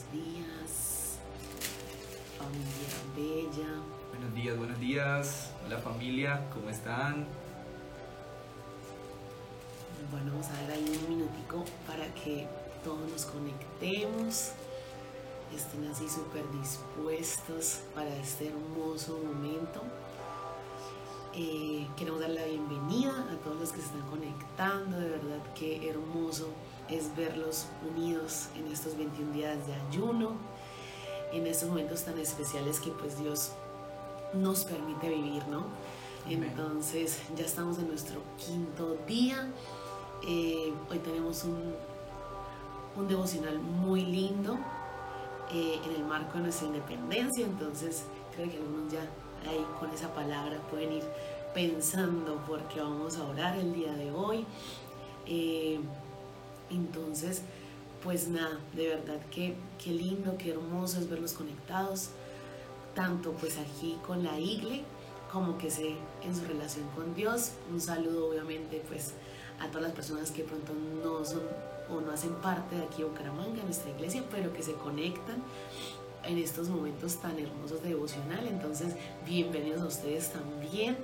buenos días, familia bella. Buenos días, buenos días. Hola familia, ¿cómo están? Bueno, vamos a ver ahí un minutico para que todos nos conectemos, estén así súper dispuestos para este hermoso momento. Eh, queremos dar la bienvenida a todos los que se están conectando, de verdad que hermoso es verlos unidos en estos 21 días de ayuno, en estos momentos tan especiales que pues Dios nos permite vivir, ¿no? Entonces ya estamos en nuestro quinto día. Eh, hoy tenemos un, un devocional muy lindo eh, en el marco de nuestra independencia, entonces creo que algunos ya ahí con esa palabra pueden ir pensando porque vamos a orar el día de hoy. Eh, entonces, pues nada, de verdad que qué lindo, qué hermoso es verlos conectados, tanto pues aquí con la igle como que se en su relación con Dios. Un saludo obviamente pues a todas las personas que pronto no son o no hacen parte de aquí Bucaramanga, nuestra iglesia, pero que se conectan en estos momentos tan hermosos de devocional. Entonces, bienvenidos a ustedes también.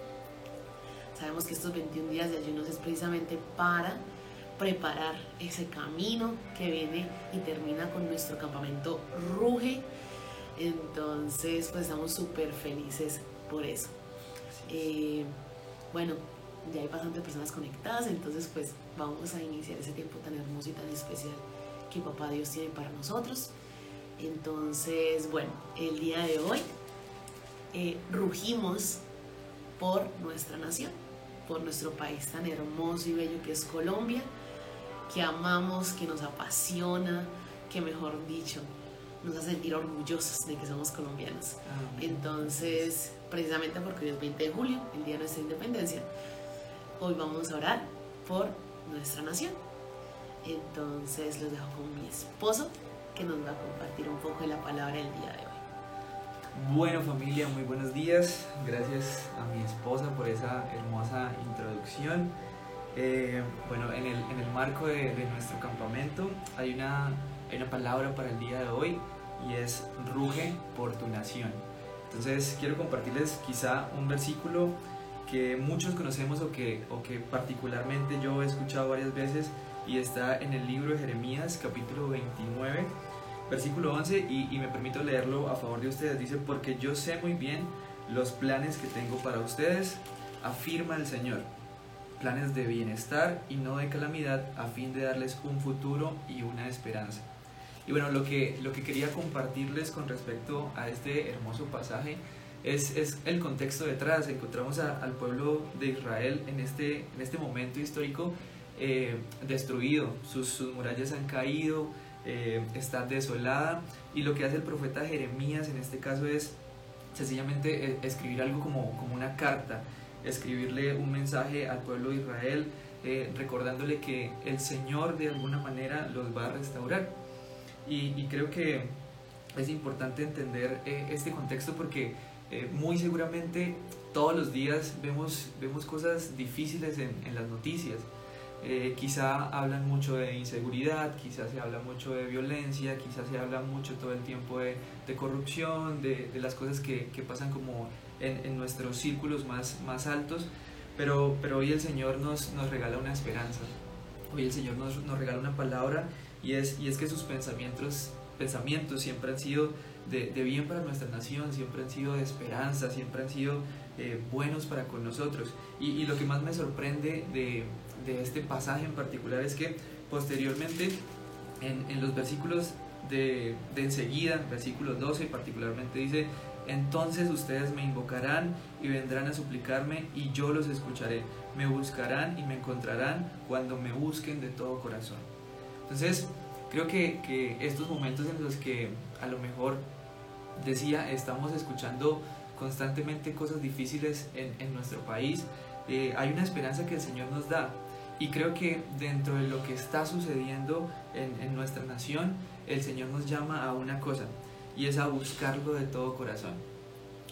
Sabemos que estos 21 días de ayunos es precisamente para preparar ese camino que viene y termina con nuestro campamento Ruge. Entonces, pues estamos súper felices por eso. Eh, bueno, ya hay bastantes personas conectadas, entonces pues vamos a iniciar ese tiempo tan hermoso y tan especial que Papá Dios tiene para nosotros. Entonces, bueno, el día de hoy eh, rugimos por nuestra nación, por nuestro país tan hermoso y bello que es Colombia que amamos, que nos apasiona, que mejor dicho, nos hace sentir orgullosos de que somos colombianos. Entonces, precisamente porque hoy es 20 de julio, el día de nuestra independencia, hoy vamos a orar por nuestra nación. Entonces los dejo con mi esposo que nos va a compartir un poco de la palabra el día de hoy. Bueno familia, muy buenos días. Gracias a mi esposa por esa hermosa introducción. Eh, bueno, en el, en el marco de, de, nuestro campamento hay una, hay una palabra para el día de hoy y es ruge por tu nación. Entonces quiero compartirles quizá un versículo que muchos conocemos o que, o que particularmente yo he escuchado varias veces y está en el libro de Jeremías capítulo 29 versículo 11 y, y me permito leerlo a favor de ustedes. Dice, porque yo sé muy bien los planes que tengo para ustedes, afirma el Señor planes de bienestar y no de calamidad a fin de darles un futuro y una esperanza. Y bueno, lo que, lo que quería compartirles con respecto a este hermoso pasaje es, es el contexto detrás. Encontramos al pueblo de Israel en este, en este momento histórico eh, destruido, sus, sus, murallas han caído, eh, está desolada y lo que hace el profeta Jeremías en este caso es sencillamente eh, escribir algo como, como una carta escribirle un mensaje al pueblo de Israel, eh, recordándole que el Señor de alguna manera los va a restaurar. Y, creo que es importante entender eh, este contexto porque eh, muy seguramente todos los días vemos, vemos cosas difíciles en, las noticias. Eh, quizá hablan mucho de inseguridad, quizá se habla mucho de violencia, quizá se habla mucho todo el tiempo de, corrupción, de, las cosas que pasan como en, en, nuestros círculos más, más altos, pero, pero hoy el Señor nos, nos regala una esperanza, hoy el Señor nos, nos regala una palabra y es, y es que sus pensamientos, pensamientos siempre han sido de, de, bien para nuestra nación, siempre han sido de esperanza, siempre han sido eh, buenos para con nosotros. Y, y, lo que más me sorprende de, de, este pasaje en particular es que posteriormente en, en los versículos de, de enseguida, versículo 12 particularmente dice, entonces ustedes me invocarán y vendrán a suplicarme y yo los escucharé. Me buscarán y me encontrarán cuando me busquen de todo corazón. Entonces, creo que, que estos momentos en los que a lo mejor decía, estamos escuchando constantemente cosas difíciles en, en nuestro país, eh, hay una esperanza que el Señor nos da. Y creo que dentro de lo que está sucediendo en, en nuestra nación, el Señor nos llama a una cosa, y es a buscarlo de todo corazón.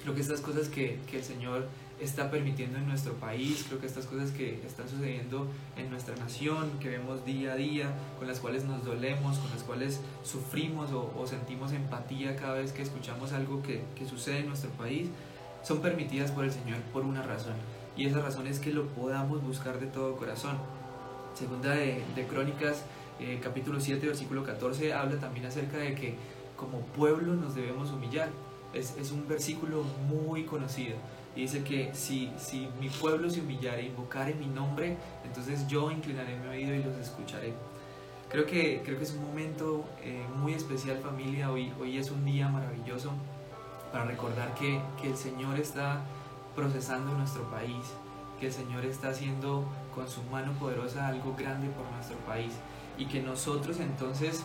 Creo que estas cosas que, que el Señor está permitiendo en nuestro país, creo que estas cosas que están sucediendo en nuestra nación, que vemos día a día, con las cuales nos dolemos, con las cuales sufrimos o, sentimos empatía cada vez que escuchamos algo que, que sucede en nuestro país, son permitidas por el Señor por una razón. Y esa razón es que lo podamos buscar de todo corazón. Segunda de, de Crónicas, eh, capítulo 7, versículo 14, habla también acerca de que como pueblo nos debemos humillar. Es, es un versículo muy conocido y dice que si, si mi pueblo se humillare e invocare mi nombre, entonces yo inclinaré mi oído y los escucharé. Creo que, creo que es un momento eh, muy especial familia, hoy, hoy es un día maravilloso para recordar que, que el Señor está procesando nuestro país, que el Señor está haciendo con su mano poderosa algo grande por nuestro país y que nosotros entonces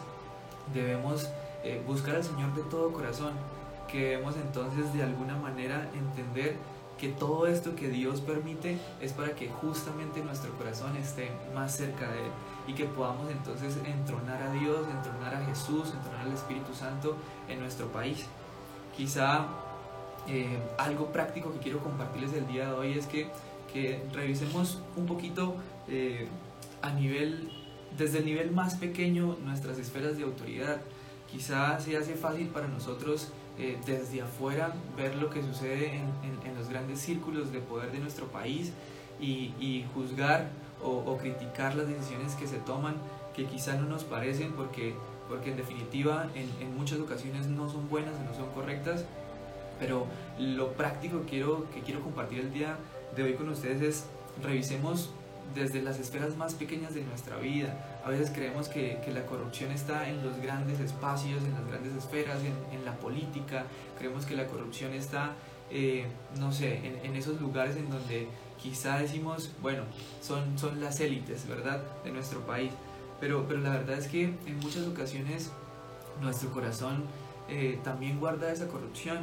debemos eh, buscar al Señor de todo corazón, que debemos entonces de alguna manera entender que todo esto que Dios permite es para que justamente nuestro corazón esté más cerca de Él y que podamos entonces entronar a Dios, entronar a Jesús, entronar al Espíritu Santo en nuestro país. Quizá eh, algo práctico que quiero compartirles el día de hoy es que, revisemos un poquito eh, a nivel, desde el nivel más pequeño nuestras esferas de autoridad. Quizá se hace fácil para nosotros eh, desde afuera ver lo que sucede en, los grandes círculos de poder de nuestro país y, juzgar o, criticar las decisiones que se toman que quizá no nos parecen porque, porque en definitiva en, muchas ocasiones no son buenas o no son correctas, pero lo práctico quiero, que quiero compartir el día de hoy con ustedes es revisemos desde las esferas más pequeñas de nuestra vida. A veces creemos que, que, la corrupción está en los grandes espacios, en las grandes esferas, en, en la política. Creemos que la corrupción está, eh, no sé, en, en, esos lugares en donde quizá decimos, bueno, son, son las élites, ¿verdad?, de nuestro país. Pero, pero la verdad es que en muchas ocasiones nuestro corazón eh, también guarda esa corrupción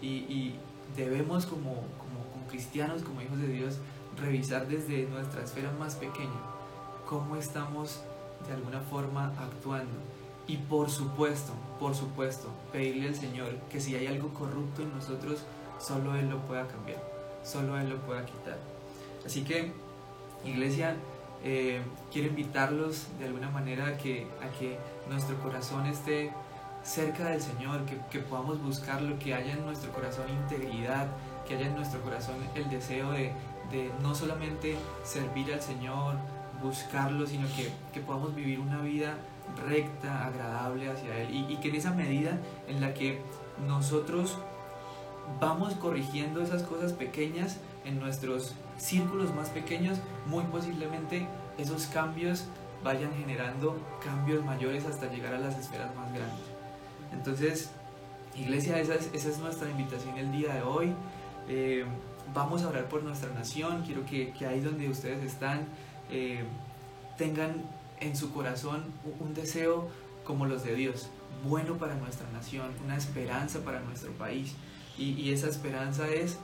y, y debemos como, como, como cristianos, como hijos de Dios, revisar desde nuestra esfera más pequeña cómo estamos de alguna forma actuando. Y por supuesto, por supuesto, pedirle al Señor que si hay algo corrupto en nosotros, solo Él lo pueda cambiar, solo Él lo pueda quitar. Así que, iglesia, eh, quiero invitarlos de alguna manera a que, a que nuestro corazón esté cerca del Señor, que, que podamos buscarlo, que haya en nuestro corazón integridad, que haya en nuestro corazón el deseo de, de no solamente servir al Señor, buscarlo, sino que, que podamos vivir una vida recta, agradable hacia Él y, que en esa medida en la que nosotros vamos corrigiendo esas cosas pequeñas en nuestros círculos más pequeños, muy posiblemente esos cambios vayan generando cambios mayores hasta llegar a las esferas más grandes. Entonces, iglesia, esa es, esa es nuestra invitación el día de hoy. Eh, vamos a orar por nuestra nación. Quiero que, que ahí donde ustedes están eh, tengan en su corazón un deseo como los de Dios, bueno para nuestra nación, una esperanza para nuestro país. Y, y esa esperanza es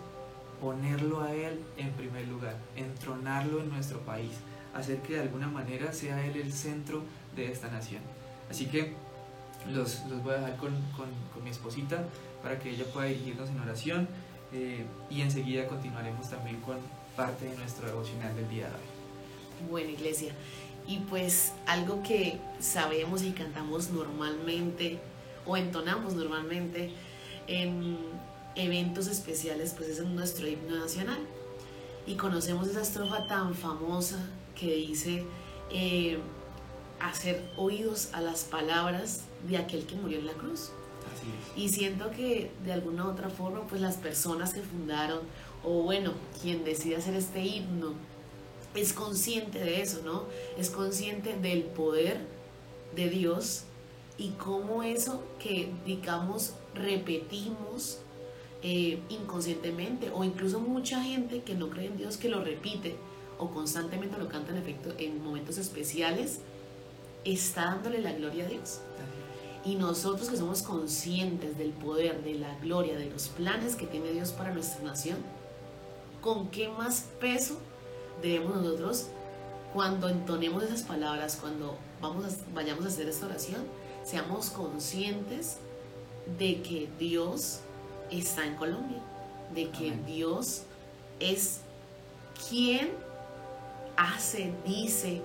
ponerlo a Él en primer lugar, entronarlo en nuestro país, hacer que de alguna manera sea Él el centro de esta nación. Así que los, los voy a dejar con, con, con mi esposita para que ella pueda dirigirnos en oración. Eh, y enseguida continuaremos también con parte de nuestro devocional del día de hoy. Bueno, iglesia, y pues algo que sabemos y cantamos normalmente o entonamos normalmente en eventos especiales, pues es nuestro himno nacional. Y conocemos esa estrofa tan famosa que dice eh, hacer oídos a las palabras de aquel que murió en la cruz. Y siento que de alguna u otra forma, pues las personas que fundaron, o bueno, quien decide hacer este himno, es consciente de eso, ¿no? Es consciente del poder de Dios y cómo eso que, digamos, repetimos eh, inconscientemente, o incluso mucha gente que no cree en Dios que lo repite o constantemente lo canta en efecto en momentos especiales, está dándole la gloria a Dios. Y nosotros que somos conscientes del poder, de la gloria, de los planes que tiene Dios para nuestra nación, ¿con qué más peso debemos nosotros, cuando entonemos esas palabras, cuando vamos a, vayamos a hacer esta oración, seamos conscientes de que Dios está en Colombia, de que Amén. Dios es quién hace, dice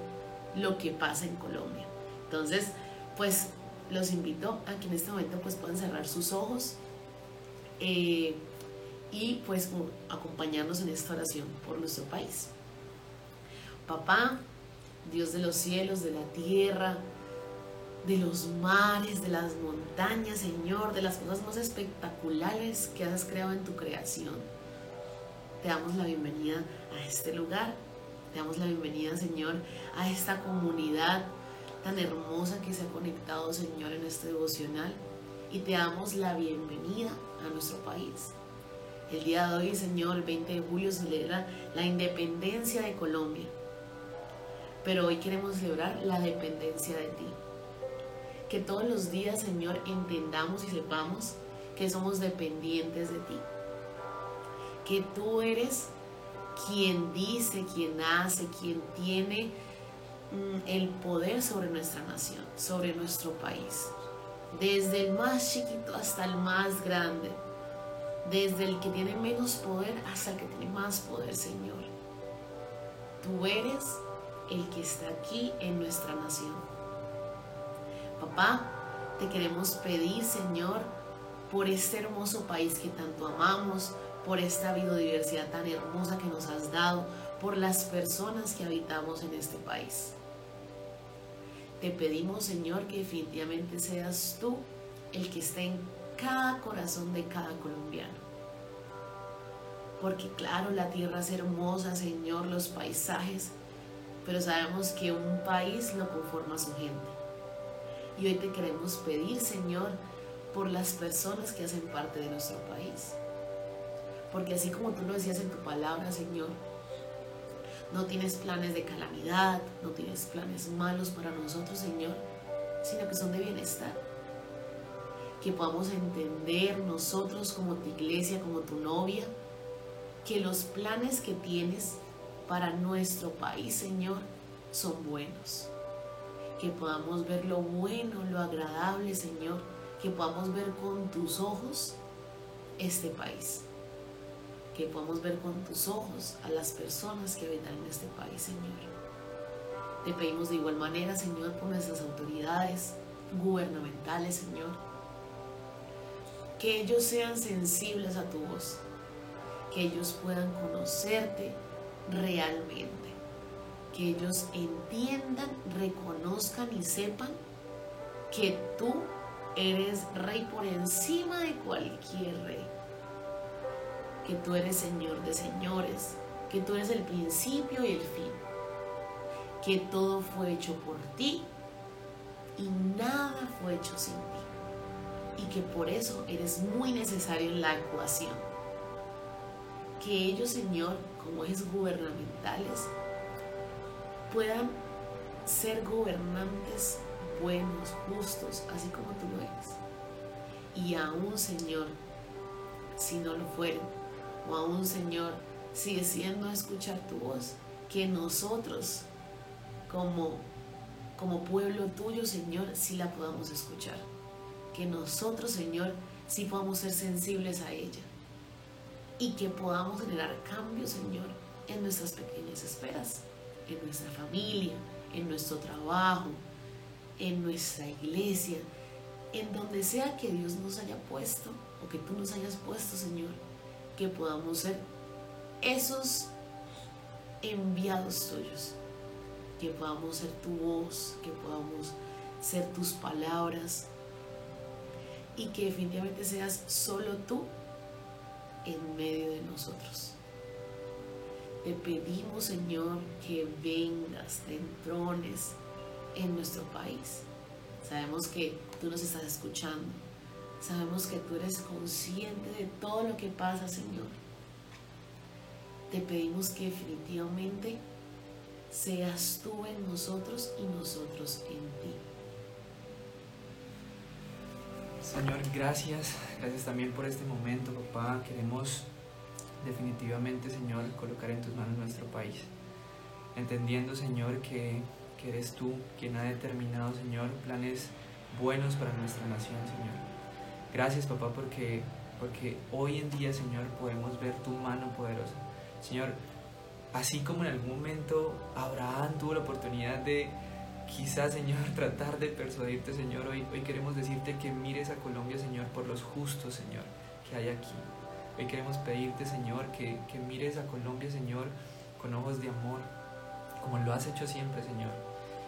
lo que pasa en Colombia. Entonces, pues los invito a que en este momento pues puedan cerrar sus ojos eh, y pues acompañarnos en esta oración por nuestro país. Papá, Dios de los cielos, de la tierra, de los mares, de las montañas, Señor, de las cosas más espectaculares que has creado en tu creación. Te damos la bienvenida a este lugar, te damos la bienvenida, Señor, a esta comunidad tan hermosa que se ha conectado, Señor, en este devocional. Y te damos la bienvenida a nuestro país. El día de hoy, Señor, el 20 de julio, celebra la independencia de Colombia. Pero hoy queremos celebrar la dependencia de ti. Que todos los días, Señor, entendamos y sepamos que somos dependientes de ti. Que tú eres quien dice, quien hace, quien tiene el poder sobre nuestra nación, sobre nuestro país. Desde el más chiquito hasta el más grande desde el que tiene menos poder hasta el que tiene más poder, Señor. Tú eres el que está aquí en nuestra nación. Papá, te queremos pedir, Señor, por este hermoso país que tanto amamos, por esta biodiversidad tan hermosa que nos has dado, por las personas que habitamos en este país. Te pedimos, Señor, que definitivamente seas tú el que esté en cada corazón de cada colombiano. Porque claro, la tierra es hermosa, Señor, los paisajes, pero sabemos que un país lo conforma su gente. Y hoy te queremos pedir, Señor, por las personas que hacen parte de nuestro país. Porque así como tú lo decías en tu palabra, Señor, no tienes planes de calamidad, no tienes planes malos para nosotros, Señor, sino que son de bienestar que podamos entender nosotros como tu iglesia, como tu novia, que los planes que tienes para nuestro país, Señor, son buenos. Que podamos ver lo bueno, lo agradable, Señor. Que podamos ver con tus ojos este país. Que podamos ver con tus ojos a las personas que habitan en este país, Señor. Te pedimos de igual manera, Señor, por nuestras autoridades gubernamentales, Señor que ellos sean sensibles a tu voz, que ellos puedan conocerte realmente, que ellos entiendan, reconozcan y sepan que tú eres rey por encima de cualquier rey, que tú eres Señor de señores, que tú eres el principio y el fin, que todo fue hecho por ti y nada fue hecho sin ti y que por eso eres muy necesario en la ecuación. Que ellos, Señor, como es gubernamentales, puedan ser gobernantes buenos, justos, así como tú lo eres. Y aún, Señor, si no lo fueren, o aún, Señor, si deciden no escuchar tu voz, que nosotros, como, como pueblo tuyo, Señor, sí la podamos escuchar. Que nosotros, Señor, sí podamos ser sensibles a ella. Y que podamos generar cambios, Señor, en nuestras pequeñas esperas, en nuestra familia, en nuestro trabajo, en nuestra iglesia, en donde sea que Dios nos haya puesto o que tú nos hayas puesto, Señor, que podamos ser esos enviados tuyos, que podamos ser tu voz, que podamos ser tus palabras, y que definitivamente seas solo tú en medio de nosotros. Te pedimos, Señor, que vengas, te entrones en nuestro país. Sabemos que tú nos estás escuchando. Sabemos que tú eres consciente de todo lo que pasa, Señor. Te pedimos que definitivamente seas tú en nosotros y nosotros en ti. Señor, gracias, gracias también por este momento, papá. Queremos definitivamente, Señor, colocar en tus manos nuestro país, entendiendo, Señor, que, eres tú quien ha determinado, Señor, planes buenos para nuestra nación, Señor. Gracias, papá, porque, porque hoy en día, Señor, podemos ver tu mano poderosa. Señor, así como en algún momento Abraham tuvo la oportunidad de quizás, Señor, tratar de persuadirte, Señor, hoy, hoy queremos decirte que mires a Colombia, Señor, por los justos, Señor, que hay aquí. Hoy queremos pedirte, Señor, que, que mires a Colombia, Señor, con ojos de amor, como lo has hecho siempre, Señor.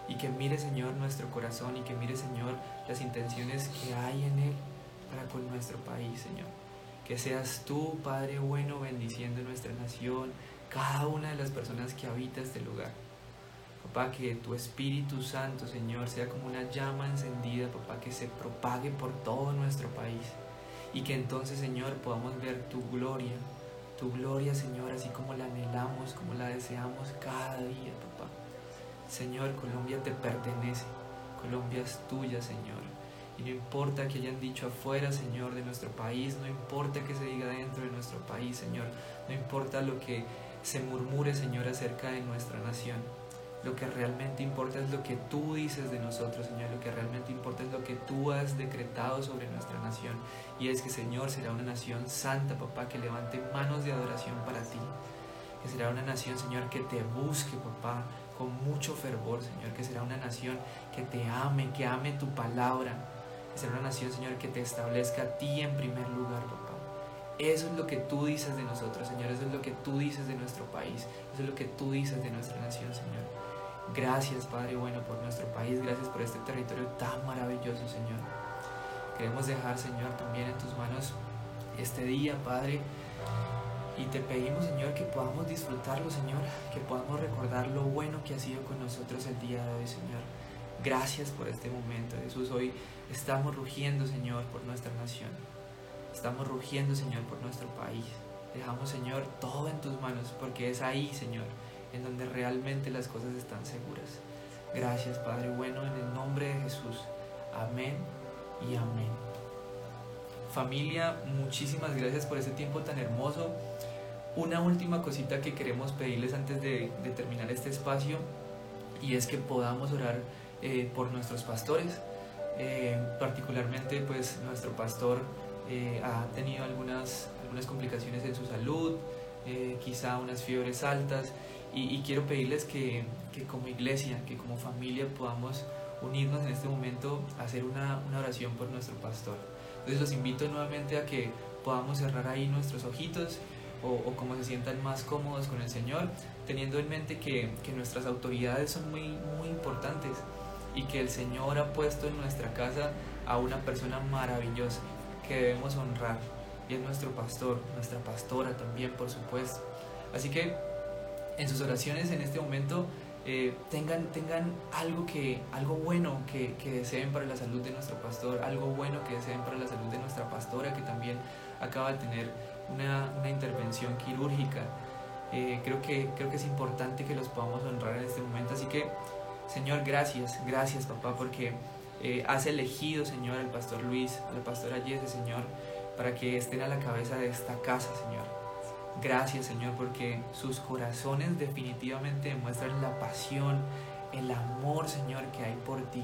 Y que mire, Señor, nuestro corazón y que mire, Señor, las intenciones que hay en Él para con nuestro país, Señor. Que seas tú, Padre bueno, bendiciendo nuestra nación, cada una de las personas que habita este lugar. Papá, que tu Espíritu Santo, Señor, sea como una llama encendida, papá, que se propague por todo nuestro país. Y que entonces, Señor, podamos ver tu gloria, tu gloria, Señor, así como la anhelamos, como la deseamos cada día, papá. Señor, Colombia te pertenece, Colombia es tuya, Señor. Y no importa que hayan dicho afuera, Señor, de nuestro país, no importa que se diga dentro de nuestro país, Señor, no importa lo que se murmure, Señor, acerca de nuestra nación. Lo que realmente importa es lo que tú dices de nosotros, Señor. Lo que realmente importa es lo que tú has decretado sobre nuestra nación. Y es que, Señor, será una nación santa, papá, que levante manos de adoración para ti. Que será una nación, Señor, que te busque, papá, con mucho fervor, Señor. Que será una nación que te ame, que ame tu palabra. Será una nación, Señor, que te establezca a ti en primer lugar, papá. Eso es lo que tú dices de nosotros, Señor. Eso es lo que tú dices de nuestro país. Eso es lo que tú dices de nuestra nación, Señor. Gracias, Padre bueno, por nuestro país. Gracias por este territorio tan maravilloso, Señor. Queremos dejar, Señor, también en tus manos este día, Padre. Y te pedimos, Señor, que podamos disfrutarlo, Señor. Que podamos recordar lo bueno que ha sido con nosotros el día de hoy, Señor. Gracias por este momento, Jesús. Hoy estamos rugiendo, Señor, por nuestra nación. Estamos rugiendo, Señor, por nuestro país. Dejamos, Señor, todo en tus manos, porque es ahí, Señor, en donde realmente las cosas están seguras. Gracias, Padre bueno, en el nombre de Jesús. Amén y amén. Familia, muchísimas gracias por este tiempo tan hermoso. Una última cosita que queremos pedirles antes de, de terminar este espacio y es que podamos orar eh, por nuestros pastores, eh, particularmente pues nuestro pastor eh, ha tenido algunas, algunas complicaciones en su salud, eh, quizá unas fiebres altas, y, quiero pedirles que, que, como iglesia, que como familia podamos unirnos en este momento a hacer una, una oración por nuestro pastor. Entonces los invito nuevamente a que podamos cerrar ahí nuestros ojitos o, o, como se sientan más cómodos con el Señor, teniendo en mente que, que, nuestras autoridades son muy, muy importantes y que el Señor ha puesto en nuestra casa a una persona maravillosa que debemos honrar y es nuestro pastor, nuestra pastora también, por supuesto. Así que en sus oraciones en este momento eh, tengan, tengan algo, que, algo bueno que, que, deseen para la salud de nuestro pastor, algo bueno que deseen para la salud de nuestra pastora que también acaba de tener una, una intervención quirúrgica. Eh, creo, que, creo que es importante que los podamos honrar en este momento. Así que, Señor, gracias, gracias papá, porque eh, has elegido, Señor, al pastor Luis, a la pastora Jesse, Señor, para que estén a la cabeza de esta casa, Señor. Gracias, Señor, porque sus corazones definitivamente demuestran la pasión, el amor, Señor, que hay por ti.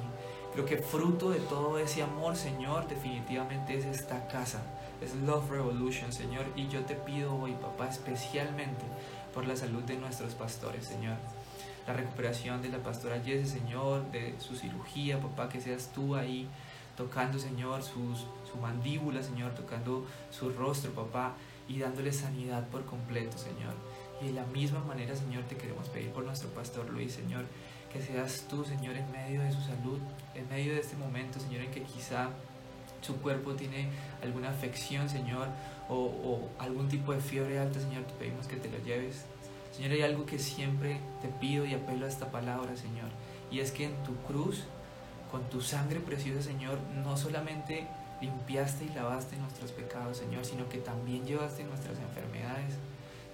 Creo que fruto de todo ese amor, Señor, definitivamente es esta casa. Es Love Revolution, Señor. Y yo te pido hoy, papá, especialmente por la salud de nuestros pastores, Señor la recuperación de la pastora Jesse, Señor, de su cirugía, papá, que seas tú ahí tocando, Señor, su mandíbula, Señor, tocando su rostro, papá, y dándole sanidad por completo, Señor. Y de la misma manera, Señor, te queremos pedir por nuestro pastor Luis, Señor, que seas tú, Señor, en medio de su salud, en medio de este momento, Señor, en que quizá su cuerpo tiene alguna afección, Señor, o, o algún tipo de fiebre alta, Señor, te pedimos que te lo lleves Señor, hay algo que siempre te pido y apelo a esta palabra, Señor, y es que en tu cruz, con tu sangre preciosa, Señor, no solamente limpiaste y lavaste nuestros pecados, Señor, sino que también llevaste nuestras enfermedades.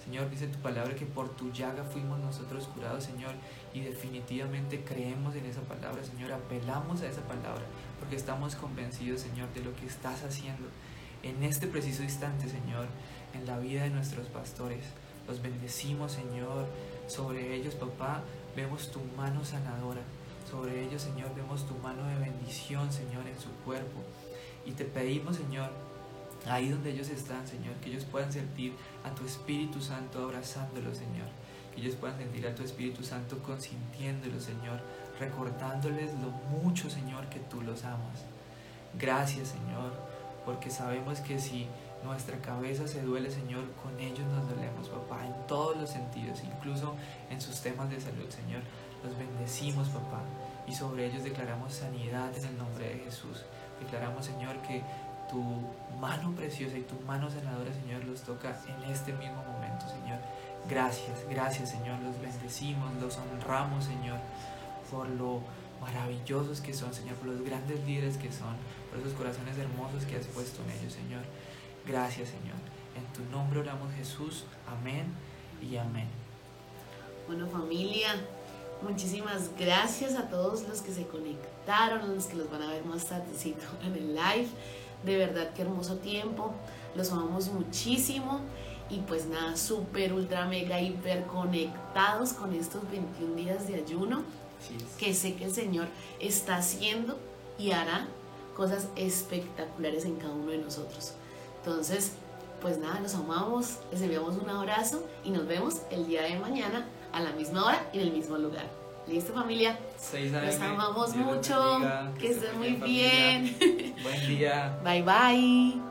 Señor, dice tu palabra que por tu llaga fuimos nosotros curados, Señor, y definitivamente creemos en esa palabra, Señor, apelamos a esa palabra, porque estamos convencidos, Señor, de lo que estás haciendo en este preciso instante, Señor, en la vida de nuestros pastores. Los bendecimos, Señor. Sobre ellos, papá, vemos tu mano sanadora. Sobre ellos, Señor, vemos tu mano de bendición, Señor, en su cuerpo. Y te pedimos, Señor, ahí donde ellos están, Señor, que ellos puedan sentir a tu Espíritu Santo abrazándolos, Señor, que ellos puedan sentir a tu Espíritu Santo consintiéndolos, Señor, recordándoles lo mucho, Señor, que tú los amas. Gracias, Señor, porque sabemos que si nuestra cabeza se duele, Señor, con ellos nos dolemos, papá, en todos los sentidos, incluso en sus temas de salud, Señor. Los bendecimos, papá, y sobre ellos declaramos sanidad en el nombre de Jesús. Declaramos, Señor, que tu mano preciosa y tu mano sanadora, Señor, los toca en este mismo momento, Señor. Gracias, gracias, Señor. Los bendecimos, los honramos, Señor, por lo maravillosos que son, Señor, por los grandes líderes que son, por esos corazones hermosos que has puesto en ellos, Señor. Gracias, Señor. En tu nombre oramos, Jesús. Amén y amén. Bueno, familia, muchísimas gracias a todos los que se conectaron, los que los van a ver más tardecito en el live. De verdad, qué hermoso tiempo. Los amamos muchísimo. Y pues nada, súper, ultra, mega, hiper conectados con estos 21 días de ayuno. Que sé que el Señor está haciendo y hará cosas espectaculares en cada uno de nosotros. Entonces, pues nada, los amamos, les enviamos un abrazo y nos vemos el día de mañana a la misma hora y en el mismo lugar. ¿Listo familia? Los amamos mucho, que, estén muy bien. Buen día. Bye bye.